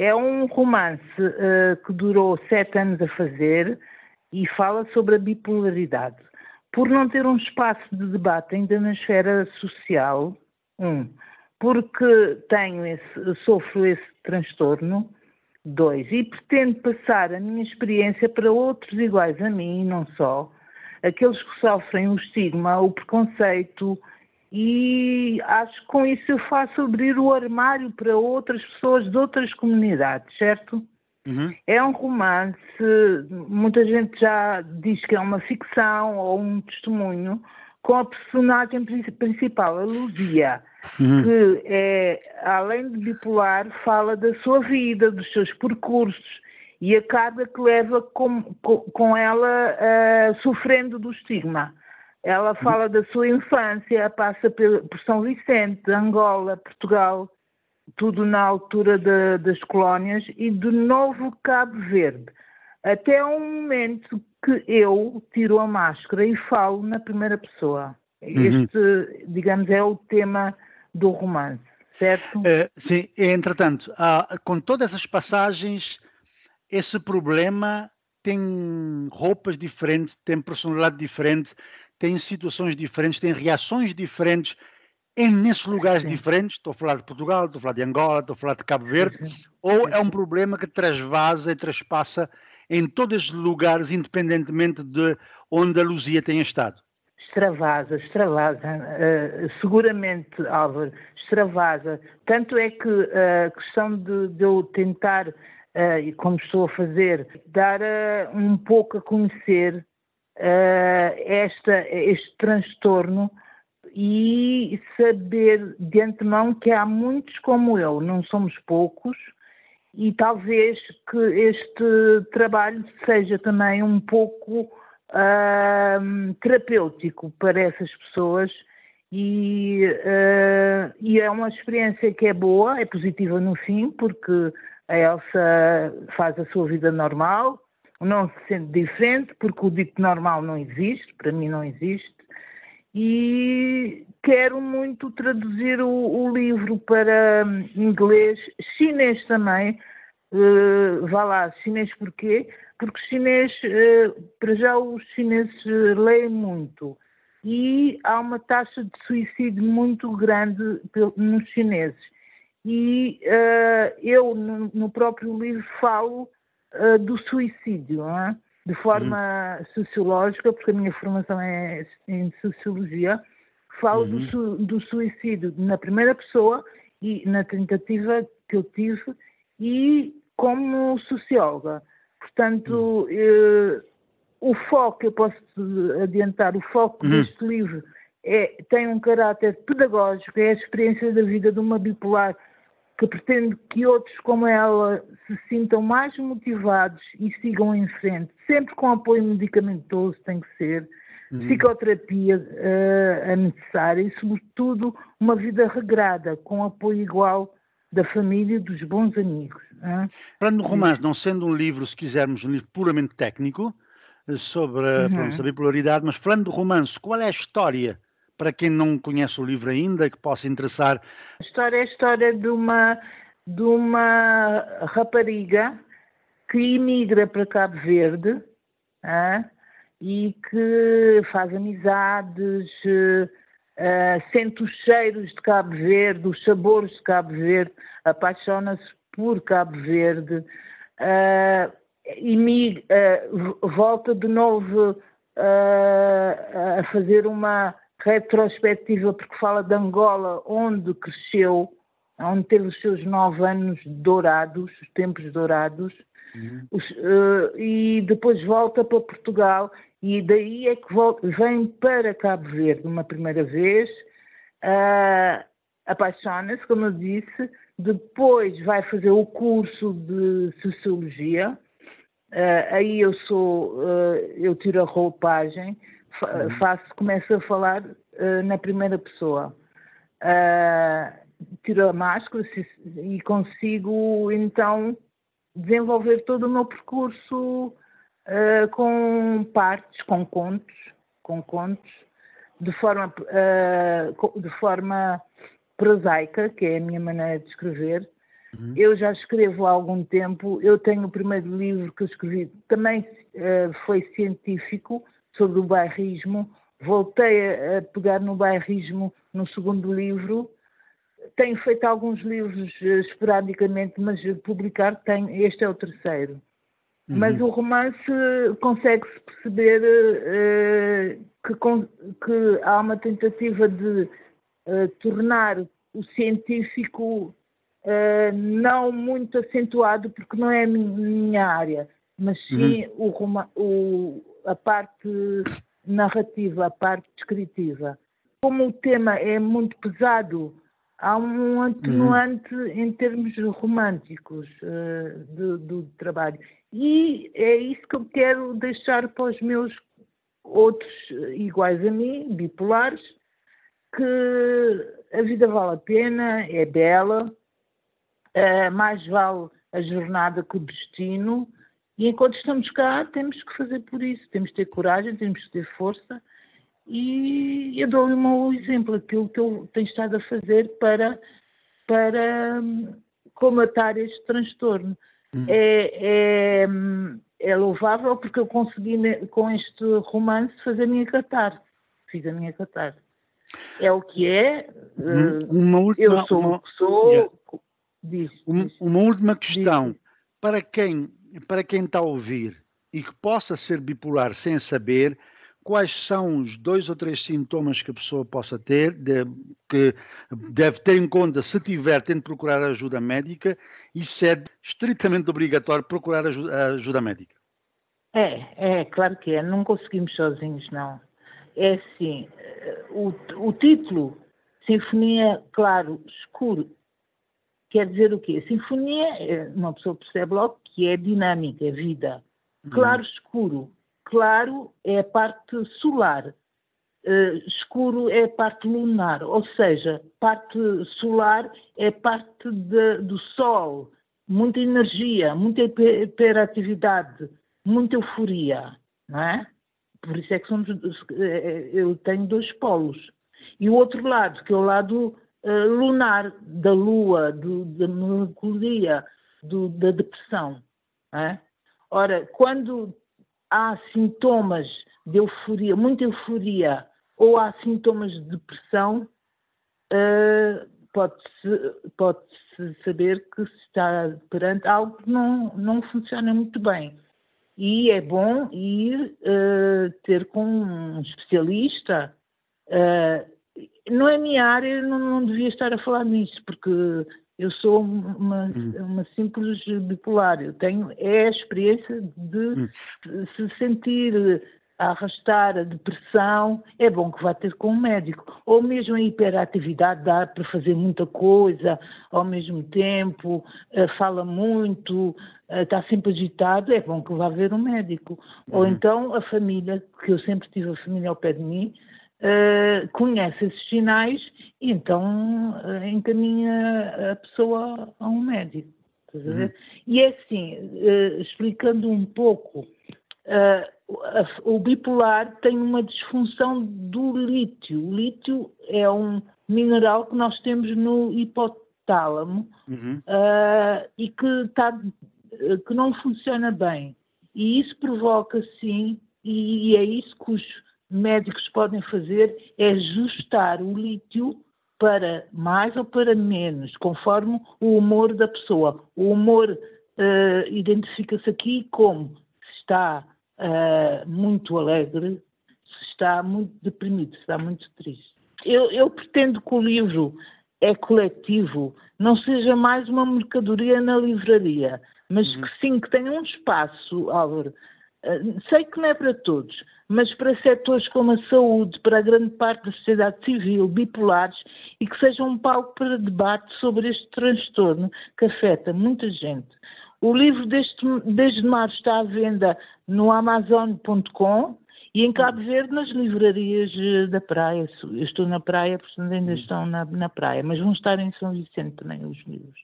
É um romance uh, que durou sete anos a fazer e fala sobre a bipolaridade. Por não ter um espaço de debate ainda na esfera social, um, porque tenho esse, sofro esse transtorno, dois, e pretendo passar a minha experiência para outros iguais a mim, e não só, aqueles que sofrem o estigma, o preconceito, e acho que com isso eu faço abrir o armário para outras pessoas de outras comunidades, certo? Uhum. É um romance, muita gente já diz que é uma ficção ou um testemunho, com a personagem principal, a Luzia, uhum. que é, além de bipolar, fala da sua vida, dos seus percursos e a carga que leva com, com, com ela uh, sofrendo do estigma. Ela fala da sua infância, passa por, São Vicente, Angola, Portugal, tudo na altura de, das colónias, e de novo Cabo Verde. Até um momento que eu tiro a máscara e falo na primeira pessoa. Uhum. Este, uhum. digamos, é o tema do romance, certo? É, sim, entretanto, há, com todas as passagens, esse problema tem roupas diferentes, tem personalidade diferente, tem situações diferentes, tem reações diferentes em nesses lugares Sim. diferentes, estou a falar de Portugal, estou a falar de Angola, estou a falar de Cabo Verde, ou é um problema que transvasa e traspassa em todos os lugares, independentemente de onde a Luzia tenha estado? Extravasa, extravasa. Uh, seguramente, Álvaro, extravasa. Tanto é que uh, a questão de, de eu tentar, uh, como estou a fazer, dar um pouco a conhecer esta, este transtorno e saber de antemão que há muitos como eu, não somos poucos, e talvez que este trabalho seja também um pouco uh, terapêutico para essas pessoas e, uh, e, é uma experiência que é boa, é positiva no fim, porque a Elsa faz a sua vida normal, não se sente diferente, porque o dito normal não existe, para mim não existe, e quero muito traduzir o, o livro para hum, inglês, chinês também, uh, vá lá, chinês porquê? Porque chinês, uh, para já os chineses uh, leem muito e há uma taxa de suicídio muito grande nos chineses. E uh, eu, no, no, próprio livro, falo uh, do suicídio, é? de forma uhum. sociológica, porque a minha formação é em sociologia, falo uhum. do, do, suicídio na primeira pessoa e na tentativa que eu tive e como socióloga. Portanto, uhum. uh, o foco, eu posso adiantar, o foco uhum. deste livro é, tem um caráter pedagógico, é a experiência da vida de uma bipolar que pretende que outros como ela se sintam mais motivados e sigam em frente, sempre com apoio medicamentoso tem que ser, uhum. psicoterapia uh, necessária e, sobretudo, uma vida regrada, com apoio igual da família e dos bons amigos. Falando no romance, não sendo um livro, se quisermos, um livro puramente técnico, eh, sobre uhum. a bipolaridade, mas falando do romance, qual é a história para quem não conhece o livro ainda, que possa interessar? A história é a história de uma, de uma rapariga que imigra para Cabo Verde e que faz amizades, sente os cheiros de Cabo Verde, os sabores de Cabo Verde, apaixona-se por Cabo Verde, volta de novo a fazer uma retrospectiva, porque fala de Angola, onde cresceu, onde teve os seus nove anos dourados, os tempos dourados, uhum. os, uh, e depois volta para Portugal, e daí é que volta, vem para Cabo Verde uma primeira vez, uh, apaixona-se, como eu disse, depois vai fazer o curso de Sociologia, uh, aí eu sou, eu tiro a roupagem, Uhum. faço, começo a falar uh, na primeira pessoa. Uh, tiro a máscara e consigo então desenvolver todo o meu percurso uh, com partes, com contos, com contos, de forma, de forma prosaica, que é a minha maneira de escrever, Uhum. Eu já escrevo há algum tempo. Eu tenho o primeiro livro que escrevi, também uh, foi científico, sobre o bairrismo. Voltei a, pegar no bairrismo no segundo livro. Tenho feito alguns livros uh, esporadicamente, mas publicar tenho. Este é o terceiro. Uhum. Mas o romance consegue-se perceber uh, que, que, há uma tentativa de uh, tornar o científico uh, não muito acentuado, porque não é a minha área, mas sim uhum. o, o, a parte narrativa, a parte descritiva. Como o tema é muito pesado, há um atenuante uhum. em termos românticos uh, do, do, trabalho. E é isso que eu quero deixar para os meus outros iguais a mim, bipolares, que a vida vale a pena, é bela, uh, mais vale a jornada que o destino, e enquanto estamos cá, temos que fazer por isso, temos que ter coragem, temos que ter força, e eu dou-lhe um exemplo, aquilo que eu tenho estado a fazer para, para hum, comatar este transtorno. Hum. É, é, é, louvável porque eu consegui, com este romance, fazer a minha catarse. Fiz a minha catarse. É o que é. Hum, uma última, eu sou uma, sou. Yeah. Diz, uma, diz, uma última questão. Diz. Para quem, para quem está a ouvir e que possa ser bipolar sem saber, quais são os dois ou três sintomas que a pessoa possa ter, de, que deve ter em conta se tiver, tem de procurar ajuda médica e se é estritamente obrigatório procurar ajuda, ajuda médica. É, é, claro que é. Não conseguimos sozinhos, não. É assim, o, o título, Sinfonia, claro, escuro, quer dizer o quê? Sinfonia, é, uma pessoa percebe logo que é dinâmica, é vida. Uhum. Claro, escuro, claro é a parte solar, uh, escuro é a parte lunar, ou seja, parte solar é parte de, do Sol, muita energia, muita hiperatividade, muita euforia, não é? Por isso é que somos, eh, eu tenho dois polos. E o outro lado, que é o lado lunar, da lua, do, da melancolia, do, da depressão. É? Ora, quando há sintomas de euforia, muita euforia, ou há sintomas de depressão, uh, pode-se pode saber que se está perante algo que não, não funciona muito bem. E é bom ir uh, ter com um especialista. Uh, não é minha área, não, não devia estar a falar nisso, porque eu sou uma, hum. uma simples bipolar. Eu tenho é a experiência de hum. se sentir a arrastar a depressão, é bom que vá ter com um médico. Ou mesmo a hiperatividade dá para fazer muita coisa ao mesmo tempo, eh, fala muito, eh, está sempre agitado, é bom que vá ver um médico. Ou uhum. então a família, que eu sempre tive a família ao pé de mim, uh, conhece esses sinais e então uh, encaminha a pessoa a um médico. Uhum. E é assim, uh, explicando um pouco, o bipolar tem uma disfunção do lítio. O lítio é um mineral que nós temos no hipotálamo uhum. e que, tá, que não funciona bem. E isso provoca, sim, e é isso que os médicos podem fazer é ajustar o lítio para mais ou para menos, conforme o humor da pessoa. O humor uh, identifica-se aqui como se está uh, muito alegre, se está muito deprimido, se está muito triste. Eu, eu pretendo que o livro é coletivo, não seja mais uma mercadoria na livraria, mas uhum. que sim, que tenha um espaço, Álvaro. Uh, sei que não é para todos, mas para setores como a saúde, para a grande parte da sociedade civil, bipolares, e que seja um palco para debate sobre este transtorno que afeta muita gente. O livro deste, desde março está à venda no Amazon.com e em Cabo Verde nas livrarias eh, da praia. Eu estou na praia, portanto ainda estão na, na praia, mas vão estar em São Vicente também os livros.